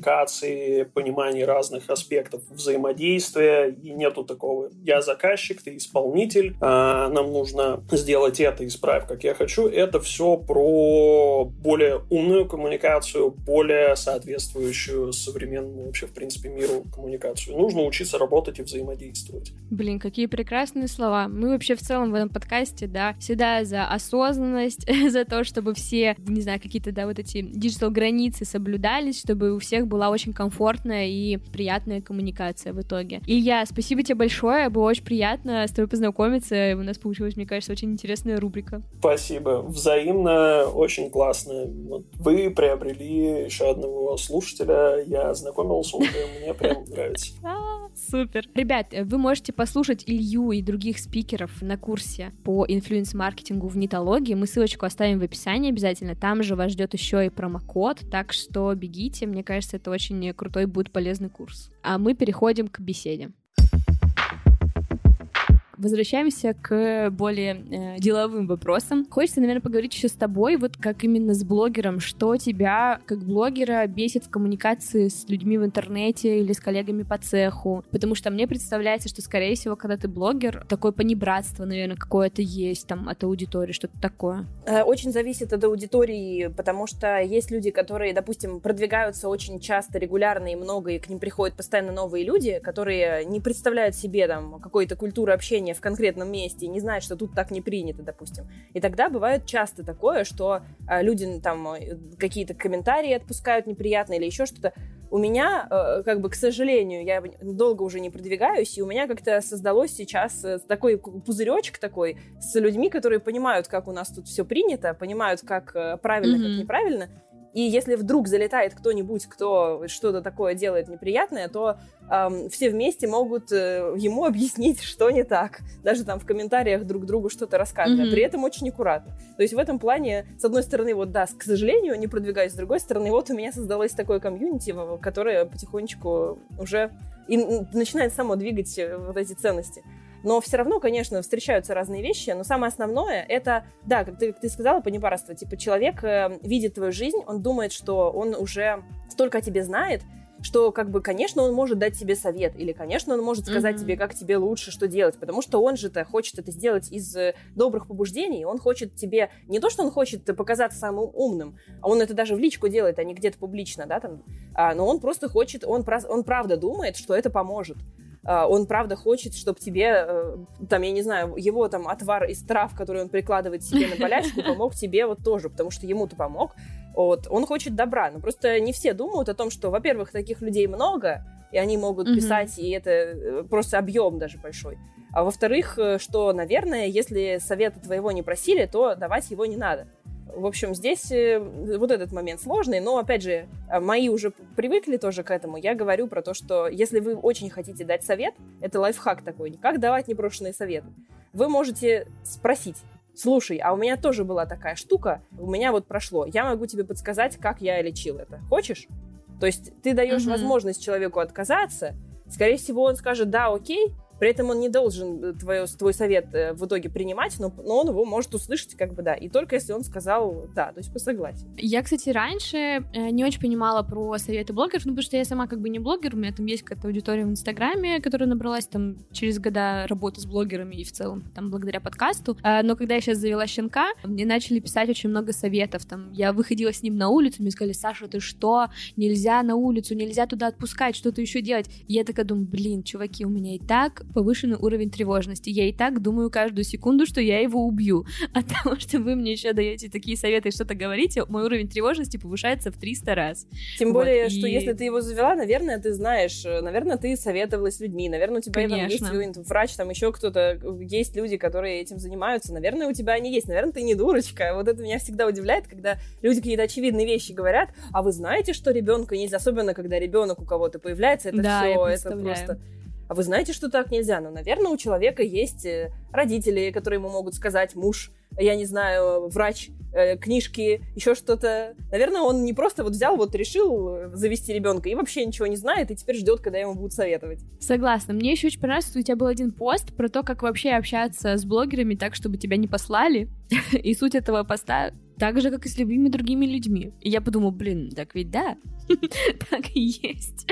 понимании разных аспектов взаимодействия, и нету такого «я заказчик, ты исполнитель, а нам нужно сделать это, исправь, как я хочу». Это все про более умную коммуникацию, более соответствующую современному вообще, в принципе, миру коммуникацию. Нужно учиться работать и взаимодействовать. Блин, какие прекрасные слова. Мы вообще в целом в этом подкасте, да, всегда за осознанность, за то, чтобы все, не знаю, какие-то, да, вот эти диджитал-границы соблюдались, чтобы у всех была очень комфортная и приятная коммуникация в итоге. Илья, спасибо тебе большое, было очень приятно с тобой познакомиться, у нас получилась, мне кажется, очень интересная рубрика. Спасибо, взаимно, очень классно. Вы приобрели еще одного слушателя, я знакомился уже мне прям нравится. Супер. Ребят, вы можете послушать Илью и других спикеров на курсе по инфлюенс-маркетингу в нетологии. Мы ссылочку оставим в описании обязательно. Там же вас ждет еще и промокод, так что бегите. Мне кажется, это очень крутой будет полезный курс. А мы переходим к беседе. Возвращаемся к более э, деловым вопросам. Хочется, наверное, поговорить еще с тобой, вот как именно с блогером, что тебя как блогера бесит в коммуникации с людьми в интернете или с коллегами по цеху, потому что мне представляется, что, скорее всего, когда ты блогер, такое понебратство, наверное, какое-то есть там от аудитории, что-то такое. Э, очень зависит от аудитории, потому что есть люди, которые, допустим, продвигаются очень часто, регулярно и много, и к ним приходят постоянно новые люди, которые не представляют себе там какой-то культуры общения в конкретном месте и не знает, что тут так не принято, допустим. И тогда бывает часто такое, что э, люди там э, какие-то комментарии отпускают неприятные или еще что-то. У меня, э, как бы, к сожалению, я долго уже не продвигаюсь, и у меня как-то создалось сейчас такой пузыречек такой с людьми, которые понимают, как у нас тут все принято, понимают, как правильно, mm-hmm. как неправильно, и если вдруг залетает кто-нибудь, кто что-то такое делает неприятное, то эм, все вместе могут э, ему объяснить, что не так. Даже там в комментариях друг другу что-то рассказывая. Mm-hmm. При этом очень аккуратно. То есть в этом плане, с одной стороны, вот да, к сожалению, не продвигаюсь, с другой стороны, вот у меня создалось такое комьюнити, которое потихонечку уже и начинает само двигать э, вот эти ценности. Но все равно, конечно, встречаются разные вещи, но самое основное это, да, как ты, как ты сказала, понебаратство. Типа человек э, видит твою жизнь, он думает, что он уже столько о тебе знает, что, как бы, конечно, он может дать тебе совет, или, конечно, он может сказать mm-hmm. тебе, как тебе лучше, что делать, потому что он же-то хочет это сделать из э, добрых побуждений, он хочет тебе, не то, что он хочет показаться самым умным, а он это даже в личку делает, а не где-то публично, да, там, а, но он просто хочет, он, он правда думает, что это поможет. А, он правда хочет, чтобы тебе, э, там, я не знаю, его там отвар из трав, который он прикладывает себе на болячку, помог тебе вот тоже, потому что ему-то помог. Вот, он хочет добра, но просто не все думают о том, что, во-первых, таких людей много, и они могут mm-hmm. писать, и это э, просто объем даже большой. А во-вторых, э, что, наверное, если совета твоего не просили, то давать его не надо. В общем, здесь э, вот этот момент сложный, но, опять же, э, мои уже привыкли тоже к этому. Я говорю про то, что если вы очень хотите дать совет, это лайфхак такой, как давать непрошенные советы. Вы можете спросить, слушай, а у меня тоже была такая штука, у меня вот прошло, я могу тебе подсказать, как я лечил это. Хочешь? То есть ты даешь mm-hmm. возможность человеку отказаться, скорее всего, он скажет, да, окей, при этом он не должен э, твое, твой совет э, в итоге принимать, но, но он его может услышать, как бы, да. И только если он сказал да, то есть по согласию. Я, кстати, раньше э, не очень понимала про советы блогеров, ну, потому что я сама как бы не блогер, у меня там есть какая-то аудитория в Инстаграме, которая набралась там через года работы с блогерами и в целом там благодаря подкасту. Но когда я сейчас завела щенка, мне начали писать очень много советов. Там я выходила с ним на улицу, мне сказали, Саша, ты что? Нельзя на улицу, нельзя туда отпускать, что-то еще делать. И я такая думаю, блин, чуваки, у меня и так повышенный уровень тревожности. Я и так думаю каждую секунду, что я его убью. От того, что вы мне еще даете такие советы и что-то говорите, мой уровень тревожности повышается в 300 раз. Тем вот, более, и... что если ты его завела, наверное, ты знаешь, э, наверное, ты советовалась с людьми, наверное, у тебя там есть врач, там еще кто-то, есть люди, которые этим занимаются, наверное, у тебя они есть, наверное, ты не дурочка. Вот это меня всегда удивляет, когда люди какие-то очевидные вещи говорят, а вы знаете, что ребенка нельзя, особенно когда ребенок у кого-то появляется, это да, все, это просто а вы знаете, что так нельзя? Ну, наверное, у человека есть э, родители, которые ему могут сказать, муж, я не знаю, врач, э, книжки, еще что-то. Наверное, он не просто вот взял, вот решил э, завести ребенка и вообще ничего не знает, и теперь ждет, когда ему будут советовать. Согласна. Мне еще очень понравилось, что у тебя был один пост про то, как вообще общаться с блогерами так, чтобы тебя не послали. И суть этого поста так же, как и с любыми другими людьми. И я подумала, блин, так ведь да, так и есть.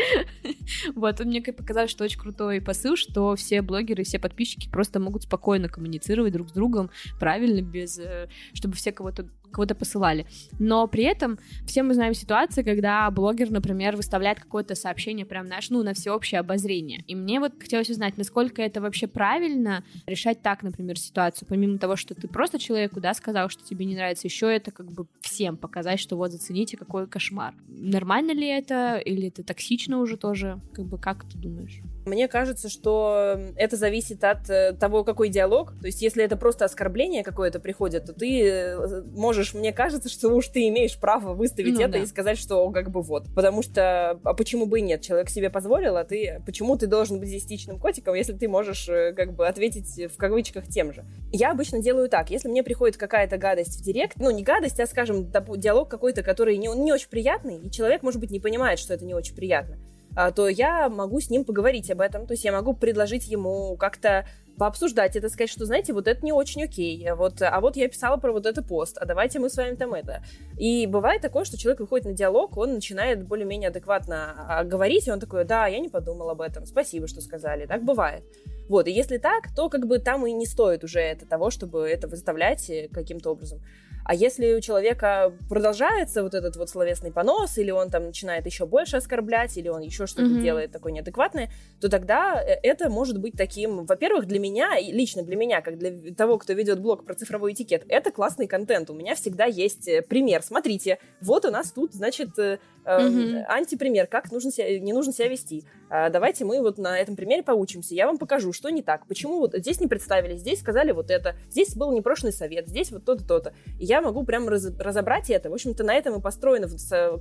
Вот, мне показалось, что очень крутой посыл, что все блогеры, все подписчики просто могут спокойно коммуницировать друг с другом, правильно, без, э, чтобы все кого-то кого-то посылали. Но при этом все мы знаем ситуации, когда блогер, например, выставляет какое-то сообщение прям наш, ну, на всеобщее обозрение. И мне вот хотелось узнать, насколько это вообще правильно решать так, например, ситуацию, помимо того, что ты просто человеку, да, сказал, что тебе не нравится, еще это как бы всем показать, что вот зацените, какой кошмар. Нормально ли это, или это токсично уже тоже? Как бы, как ты думаешь? Мне кажется, что это зависит от э, того, какой диалог. То есть, если это просто оскорбление какое-то приходит, то ты э, можешь, мне кажется, что уж ты имеешь право выставить ну, это да. и сказать, что как бы вот. Потому что, а почему бы и нет? Человек себе позволил, а ты, почему ты должен быть десятичным котиком, если ты можешь э, как бы ответить в кавычках тем же? Я обычно делаю так. Если мне приходит какая-то гадость в директ, ну, не гадость, а, скажем, диалог какой-то, который не, не очень приятный, и человек, может быть, не понимает, что это не очень приятно то я могу с ним поговорить об этом. То есть я могу предложить ему как-то пообсуждать это, сказать, что, знаете, вот это не очень окей, вот, а вот я писала про вот этот пост, а давайте мы с вами там это. И бывает такое, что человек выходит на диалог, он начинает более-менее адекватно а, говорить, и он такой, да, я не подумал об этом, спасибо, что сказали, так бывает. Вот, и если так, то как бы там и не стоит уже это того, чтобы это выставлять э, каким-то образом. А если у человека продолжается вот этот вот словесный понос, или он там начинает еще больше оскорблять, или он еще что-то mm-hmm. делает такое неадекватное, то тогда э, это может быть таким, во-первых, для меня, и лично для меня, как для того, кто ведет блог про цифровой этикет, это классный контент. У меня всегда есть э, пример. Смотрите, вот у нас тут, значит, mm-hmm. антипример, как нужно себя, не нужно себя вести. А, давайте мы вот на этом примере поучимся. Я вам покажу, что не так, почему вот здесь не представили, здесь сказали вот это, здесь был непрошенный совет, здесь вот то-то, то-то. И я могу прям раз, разобрать это. В общем-то, на этом и построено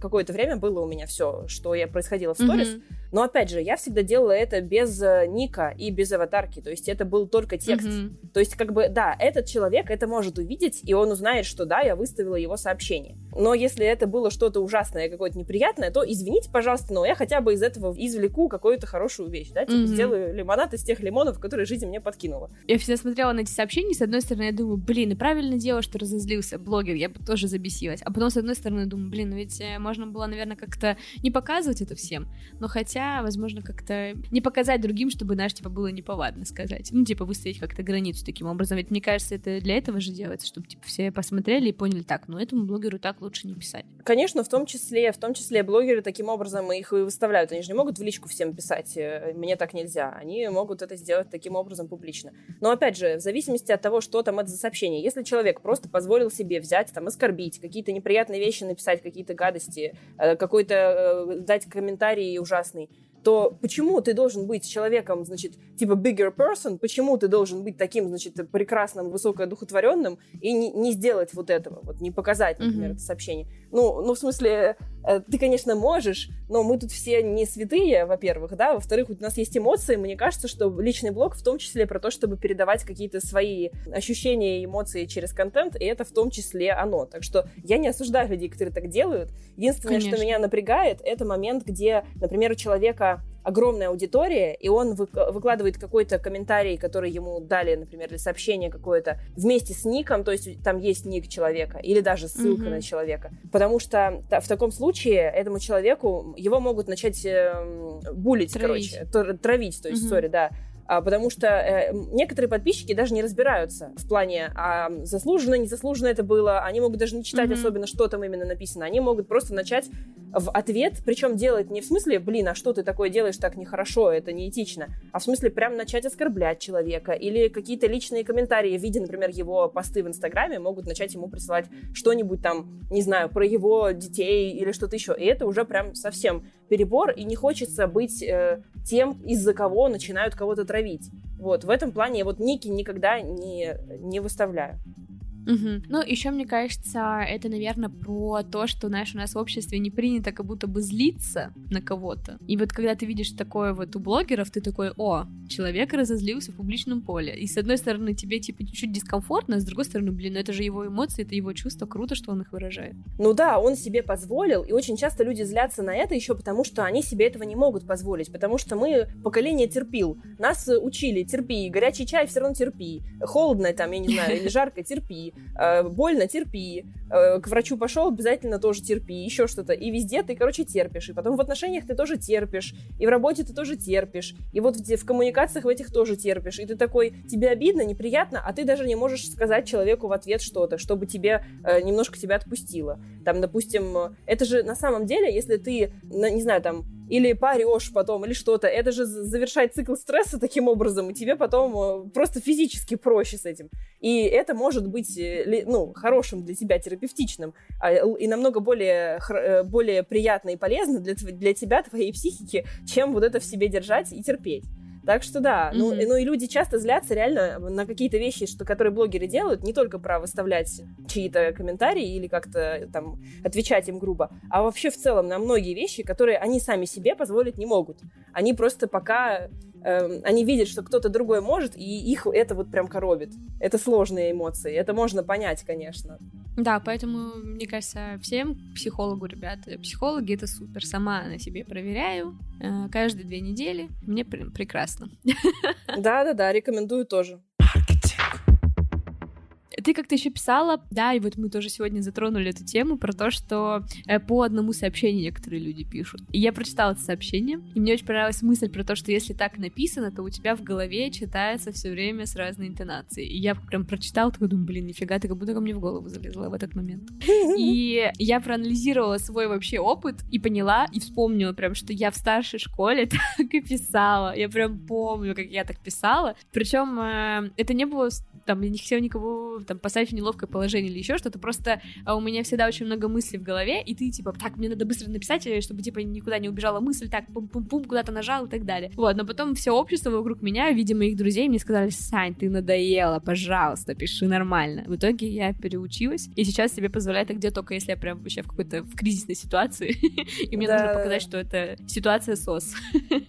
какое-то время было у меня все, что я происходило в сторис. Mm-hmm. Но опять же, я всегда делала это без э, ника и без аватарки, то есть это был только текст. Mm-hmm. То есть как бы, да, этот человек это может увидеть, и он узнает, что да, я выставила его сообщение. Но если это было что-то ужасное, какое-то неприятное, то извините, пожалуйста, но я хотя бы из этого извлеку какую-то хорошую вещь, да, типа mm-hmm. сделаю лимонад из тех лимонов, которые жизнь мне подкинула. Я всегда смотрела на эти сообщения, с одной стороны, я думаю, блин, и правильно дело, что разозлился блогер, я бы тоже забесилась. А потом, с одной стороны, думаю, блин, ну ведь э, можно было, наверное, как-то не показывать это всем, но хотя, возможно, как-то не показать другим, чтобы, знаешь, типа, было неповадно сказать. Ну, типа, выставить как-то границу таким образом. Ведь мне кажется, это для этого же делается, чтобы, типа, все посмотрели и поняли, так, ну, этому блогеру так лучше не писать. Конечно, в том числе, в том числе блогеры таким образом их и выставляют. Они же не могут в личку всем писать, э, мне так нельзя. Они могут это сделать таким образом публично. Но опять же, в зависимости от того, что там это за сообщение. Если человек просто позволил себе взять, там, оскорбить, какие-то неприятные вещи написать, какие-то гадости, э, какой-то э, дать комментарий ужасный, то почему ты должен быть человеком, значит, типа bigger person, почему ты должен быть таким, значит, прекрасным, высокодухотворенным и не, не сделать вот этого, вот не показать, например, mm-hmm. это сообщение. Ну, ну, в смысле, ты, конечно, можешь, но мы тут все не святые, во-первых, да, во-вторых, у нас есть эмоции, мне кажется, что личный блог в том числе про то, чтобы передавать какие-то свои ощущения и эмоции через контент, и это в том числе оно. Так что я не осуждаю людей, которые так делают. Единственное, конечно. что меня напрягает, это момент, где, например, у человека огромная аудитория, и он выкладывает какой-то комментарий, который ему дали, например, или сообщение какое-то вместе с ником, то есть там есть ник человека, или даже ссылка mm-hmm. на человека. Потому что в таком случае этому человеку его могут начать э, булить, травить. короче, травить, то есть, сори, mm-hmm. да потому что э, некоторые подписчики даже не разбираются в плане, а заслуженно, незаслуженно это было, они могут даже не читать mm-hmm. особенно, что там именно написано, они могут просто начать в ответ, причем делать не в смысле, блин, а что ты такое делаешь так нехорошо, это неэтично, а в смысле прям начать оскорблять человека или какие-то личные комментарии в виде, например, его посты в Инстаграме могут начать ему присылать что-нибудь там, не знаю, про его детей или что-то еще, и это уже прям совсем перебор, и не хочется быть э, тем, из-за кого начинают кого-то травить. Вот, в этом плане я вот ники никогда не, не выставляю. Угу. Ну, еще мне кажется, это, наверное, про то, что, знаешь, у нас в обществе не принято как будто бы злиться на кого-то. И вот когда ты видишь такое вот у блогеров, ты такой, о, человек разозлился в публичном поле. И с одной стороны тебе типа чуть-чуть дискомфортно, а с другой стороны, блин, ну это же его эмоции, это его чувства, круто, что он их выражает. Ну да, он себе позволил, и очень часто люди злятся на это еще потому, что они себе этого не могут позволить, потому что мы поколение терпил. Нас учили, терпи, горячий чай все равно терпи, холодно там, я не знаю, или жарко, терпи, Э, больно, терпи, э, к врачу пошел, обязательно тоже терпи, еще что-то. И везде ты, короче, терпишь. И потом в отношениях ты тоже терпишь, и в работе ты тоже терпишь, и вот в, в коммуникациях в этих тоже терпишь. И ты такой, тебе обидно, неприятно, а ты даже не можешь сказать человеку в ответ что-то, чтобы тебе э, немножко тебя отпустило. Там, допустим, это же на самом деле, если ты, не знаю, там, или поорешь потом, или что-то. Это же завершает цикл стресса таким образом, и тебе потом э, просто физически проще с этим. И это может быть, э, ну, хорошим для тебя, терапевтичным, а, и намного более, э, более приятно и полезно для, для тебя, твоей психики, чем вот это в себе держать и терпеть. Так что да, mm-hmm. ну, ну и люди часто злятся реально на какие-то вещи, что, которые блогеры делают, не только про выставлять чьи-то комментарии или как-то там отвечать им грубо, а вообще в целом на многие вещи, которые они сами себе позволить не могут. Они просто пока э, они видят, что кто-то другой может, и их это вот прям коробит. Это сложные эмоции, это можно понять, конечно. Да, поэтому, мне кажется, всем психологу, ребят, психологи это супер. Сама на себе проверяю э, каждые две недели. Мне пр- прекрасно. Да-да-да, рекомендую тоже. Ты как-то еще писала, да, и вот мы тоже сегодня затронули эту тему про то, что э, по одному сообщению некоторые люди пишут. И я прочитала это сообщение, и мне очень понравилась мысль про то, что если так написано, то у тебя в голове читается все время с разной интонацией. И я прям прочитала, такой думаю, блин, нифига, ты как будто ко мне в голову залезла в этот момент. И я проанализировала свой вообще опыт и поняла, и вспомнила прям, что я в старшей школе так и писала. Я прям помню, как я так писала. Причем э, это не было там, я не хотела никого там поставить в неловкое положение или еще что-то, просто а, у меня всегда очень много мыслей в голове, и ты, типа, так, мне надо быстро написать, э, чтобы, типа, никуда не убежала мысль, так, пум-пум-пум, куда-то нажал и так далее. Вот, но потом все общество вокруг меня, видя моих друзей, мне сказали, Сань, ты надоела, пожалуйста, пиши нормально. В итоге я переучилась, и сейчас себе позволяю так где только если я прям вообще в какой-то в кризисной ситуации, и мне нужно показать, что это ситуация СОС.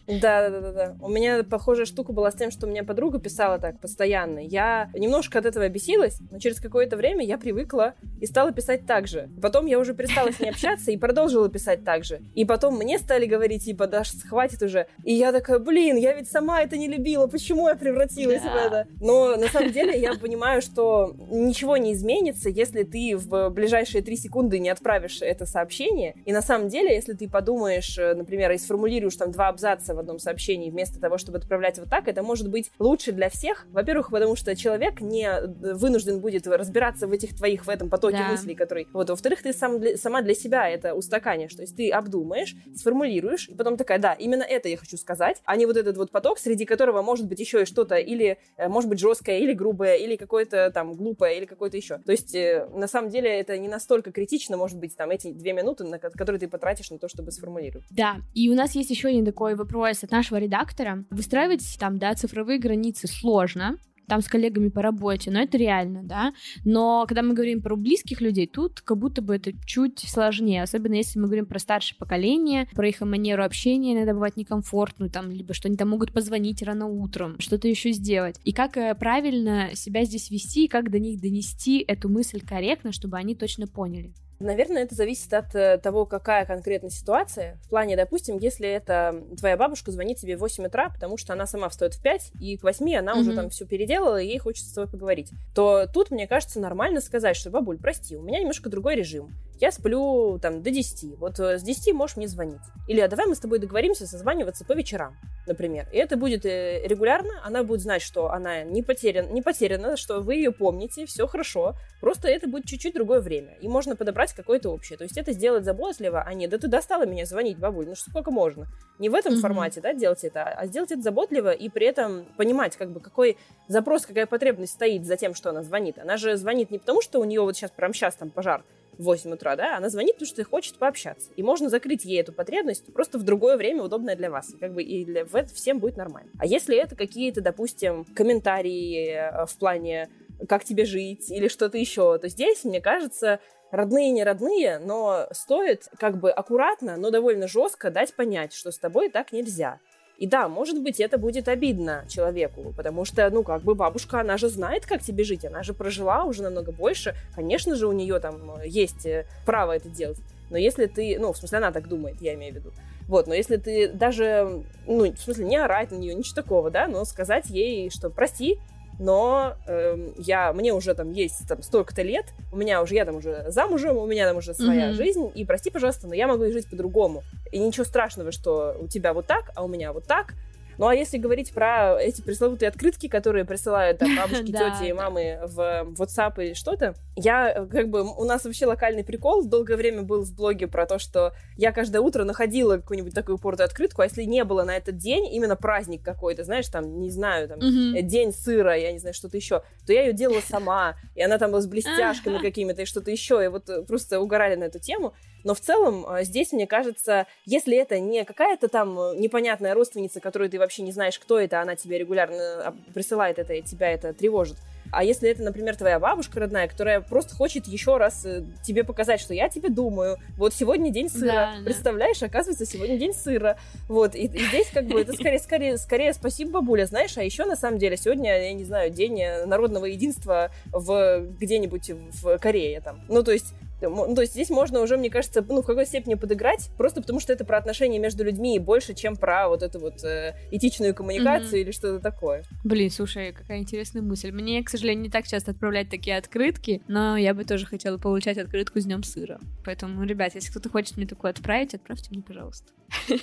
Да, да, да, да. У меня похожая штука была с тем, что у меня подруга писала так постоянно. Я не немножко от этого бесилась, но через какое-то время я привыкла и стала писать так же. Потом я уже перестала с ней общаться и продолжила писать так же. И потом мне стали говорить, типа, да, хватит уже. И я такая, блин, я ведь сама это не любила, почему я превратилась да. в это? Но на самом деле я понимаю, что ничего не изменится, если ты в ближайшие три секунды не отправишь это сообщение. И на самом деле, если ты подумаешь, э, например, и сформулируешь там два абзаца в одном сообщении вместо того, чтобы отправлять вот так, это может быть лучше для всех. Во-первых, потому что человек человек не э, вынужден будет разбираться в этих твоих, в этом потоке да. мыслей, который... Вот, во-вторых, ты сам для, сама для себя это устаканишь, то есть ты обдумаешь, сформулируешь, и потом такая, да, именно это я хочу сказать, а не вот этот вот поток, среди которого может быть еще и что-то или, э, может быть, жесткое, или грубое, или какое-то там глупое, или какое-то еще. То есть, э, на самом деле, это не настолько критично, может быть, там, эти две минуты, на которые ты потратишь на то, чтобы сформулировать. Да, и у нас есть еще один такой вопрос от нашего редактора. Выстраивать там, да, цифровые границы сложно, там с коллегами по работе, но это реально, да. Но когда мы говорим про близких людей, тут как будто бы это чуть сложнее, особенно если мы говорим про старшее поколение, про их манеру общения, иногда бывает некомфортно, там, либо что они там могут позвонить рано утром, что-то еще сделать. И как э, правильно себя здесь вести, как до них донести эту мысль корректно, чтобы они точно поняли. Наверное, это зависит от э, того, какая конкретная ситуация. В плане, допустим, если это твоя бабушка звонит тебе в 8 утра, потому что она сама встает в 5, и к 8 она mm-hmm. уже там все переделала, и ей хочется с тобой поговорить, то тут, мне кажется, нормально сказать, что, бабуль, прости, у меня немножко другой режим. Я сплю там до 10. Вот э, с 10 можешь мне звонить. Или а давай мы с тобой договоримся созваниваться по вечерам, например. И это будет э, регулярно, она будет знать, что она не потеряна, не потеряна, что вы ее помните, все хорошо. Просто это будет чуть-чуть другое время. И можно подобрать подобрать какое-то общее. То есть это сделать заботливо, а не, да ты достала меня звонить, бабуль, ну что сколько можно. Не в этом mm-hmm. формате, да, делать это, а сделать это заботливо и при этом понимать, как бы, какой запрос, какая потребность стоит за тем, что она звонит. Она же звонит не потому, что у нее вот сейчас, прям сейчас там пожар, в 8 утра, да, она звонит, потому что хочет пообщаться. И можно закрыть ей эту потребность просто в другое время, удобное для вас. И как бы и для, в это всем будет нормально. А если это какие-то, допустим, комментарии э, в плане как тебе жить или что-то еще, то здесь, мне кажется, родные не родные, но стоит как бы аккуратно, но довольно жестко дать понять, что с тобой так нельзя. И да, может быть, это будет обидно человеку, потому что, ну, как бы бабушка, она же знает, как тебе жить, она же прожила уже намного больше, конечно же, у нее там есть э, право это делать. Но если ты, ну, в смысле, она так думает, я имею в виду. Вот, но если ты даже, ну, в смысле, не орать на нее, ничего такого, да, но сказать ей, что прости, но э, я, мне уже там есть там столько-то лет, у меня уже, я там уже замужем, у меня там уже своя mm-hmm. жизнь, и прости, пожалуйста, но я могу жить по-другому. И ничего страшного, что у тебя вот так, а у меня вот так, Ну а если говорить про эти пресловутые открытки, которые присылают там бабушки, тети и мамы в WhatsApp или что-то, я как бы у нас вообще локальный прикол долгое время был в блоге про то, что я каждое утро находила какую-нибудь такую упоротую открытку, а если не было на этот день именно праздник какой-то, знаешь, там, не знаю, там, mm-hmm. день сыра, я не знаю, что-то еще, то я ее делала сама, и она там была с блестяшками какими-то и что-то еще, и вот э, просто угорали на эту тему. Но в целом э, здесь, мне кажется, если это не какая-то там э, непонятная родственница, которую ты вообще не знаешь, кто это, она тебе регулярно а, присылает это, и тебя это тревожит, а если это, например, твоя бабушка родная, которая просто хочет еще раз э, тебе показать, что я тебе думаю, вот сегодня день сыра, да, представляешь, да. оказывается, сегодня день сыра, вот, и, и здесь как бы это скорее, скорее, скорее спасибо бабуля, знаешь, а еще на самом деле сегодня, я не знаю, день народного единства в где-нибудь в Корее там, ну, то есть ну, то есть здесь можно уже, мне кажется, ну, в какой степени подыграть, просто потому что это про отношения между людьми и больше, чем про вот эту вот э, этичную коммуникацию mm-hmm. или что-то такое. Блин, слушай, какая интересная мысль. Мне, к сожалению, не так часто отправлять такие открытки, но я бы тоже хотела получать открытку с днем сыра. Поэтому, ребят, если кто-то хочет мне такую отправить, отправьте мне, пожалуйста.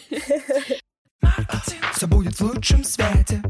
Все будет в лучшем свете.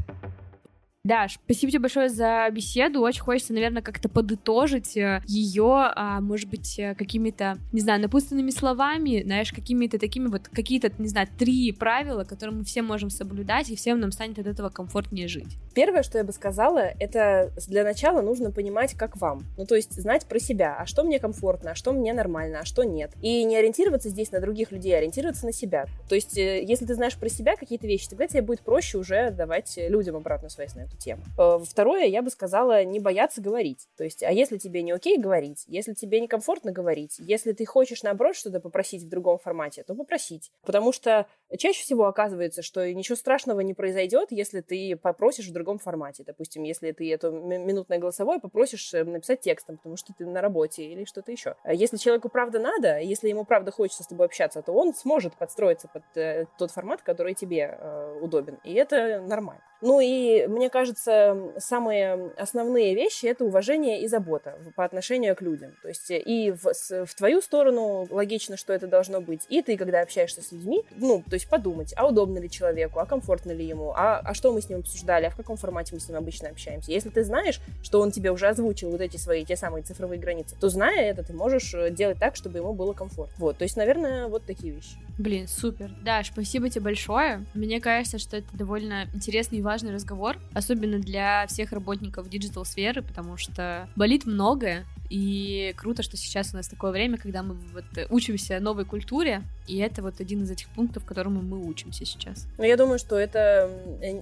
Даш, спасибо тебе большое за беседу. Очень хочется, наверное, как-то подытожить э, ее, а, может быть, э, какими-то, не знаю, напутственными словами, знаешь, какими-то такими вот, какие-то, не знаю, три правила, которые мы все можем соблюдать, и всем нам станет от этого комфортнее жить. Первое, что я бы сказала, это для начала нужно понимать, как вам. Ну, то есть знать про себя, а что мне комфортно, а что мне нормально, а что нет. И не ориентироваться здесь на других людей, а ориентироваться на себя. То есть, э, если ты знаешь про себя какие-то вещи, тогда тебе будет проще уже давать людям обратную связь на эту эту тему. Э, второе, я бы сказала, не бояться говорить. То есть, а если тебе не окей говорить, если тебе некомфортно говорить, если ты хочешь, наоборот, что-то попросить в другом формате, то попросить. Потому что чаще всего оказывается, что ничего страшного не произойдет, если ты попросишь в другом формате. Допустим, если ты это минутное голосовое попросишь э, написать текстом, потому что ты на работе или что-то еще. А если человеку правда надо, если ему правда хочется с тобой общаться, то он сможет подстроиться под э, тот формат, который тебе удобен. И это нормально. Ну и мне кажется, самые основные вещи это уважение и забота по отношению к людям. То есть э, и в, в твою сторону логично, что это должно быть, и ты, когда общаешься с людьми, ну, то есть подумать, а удобно ли человеку, а комфортно ли ему, а, а что мы с ним обсуждали, а в каком формате мы с ним обычно общаемся. Если ты знаешь, что он тебе уже озвучил вот эти свои, те самые цифровые границы, то зная это, ты можешь э, делать так, чтобы ему было комфортно. Вот, то есть, наверное, вот такие вещи. Блин, супер. Даш, спасибо тебе большое. Мне кажется, что это довольно интересный и важный разговор, особенно для всех работников digital-сферы, потому что болит многое, и круто, что сейчас у нас такое время, когда мы вот учимся новой культуре, и это вот один из этих пунктов, которому мы учимся сейчас. Ну, я думаю, что это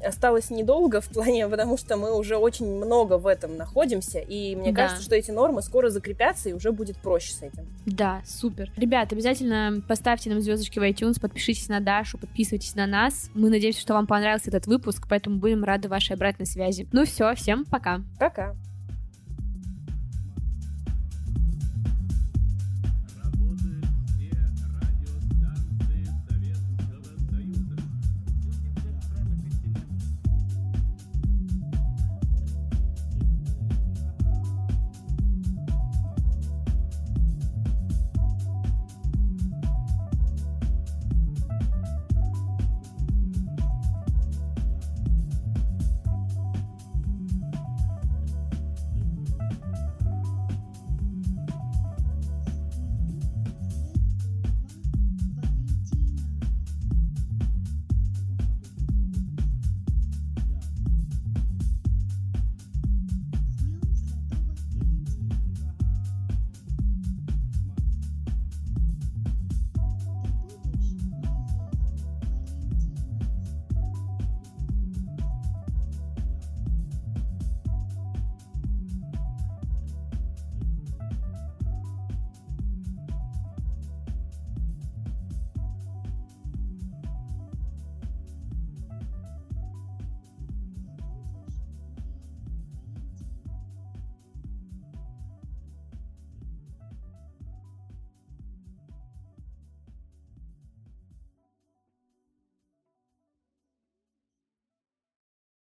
осталось недолго в плане, потому что мы уже очень много в этом находимся, и мне да. кажется, что эти нормы скоро закрепятся, и уже будет проще с этим. Да, супер. Ребят, обязательно поставьте нам звездочки в iTunes, подпишитесь на Дашу, подписывайтесь на нас. Мы надеемся, что вам понравился этот выпуск, поэтому будем рады вашей обратной связи. Ну все, всем пока. Пока.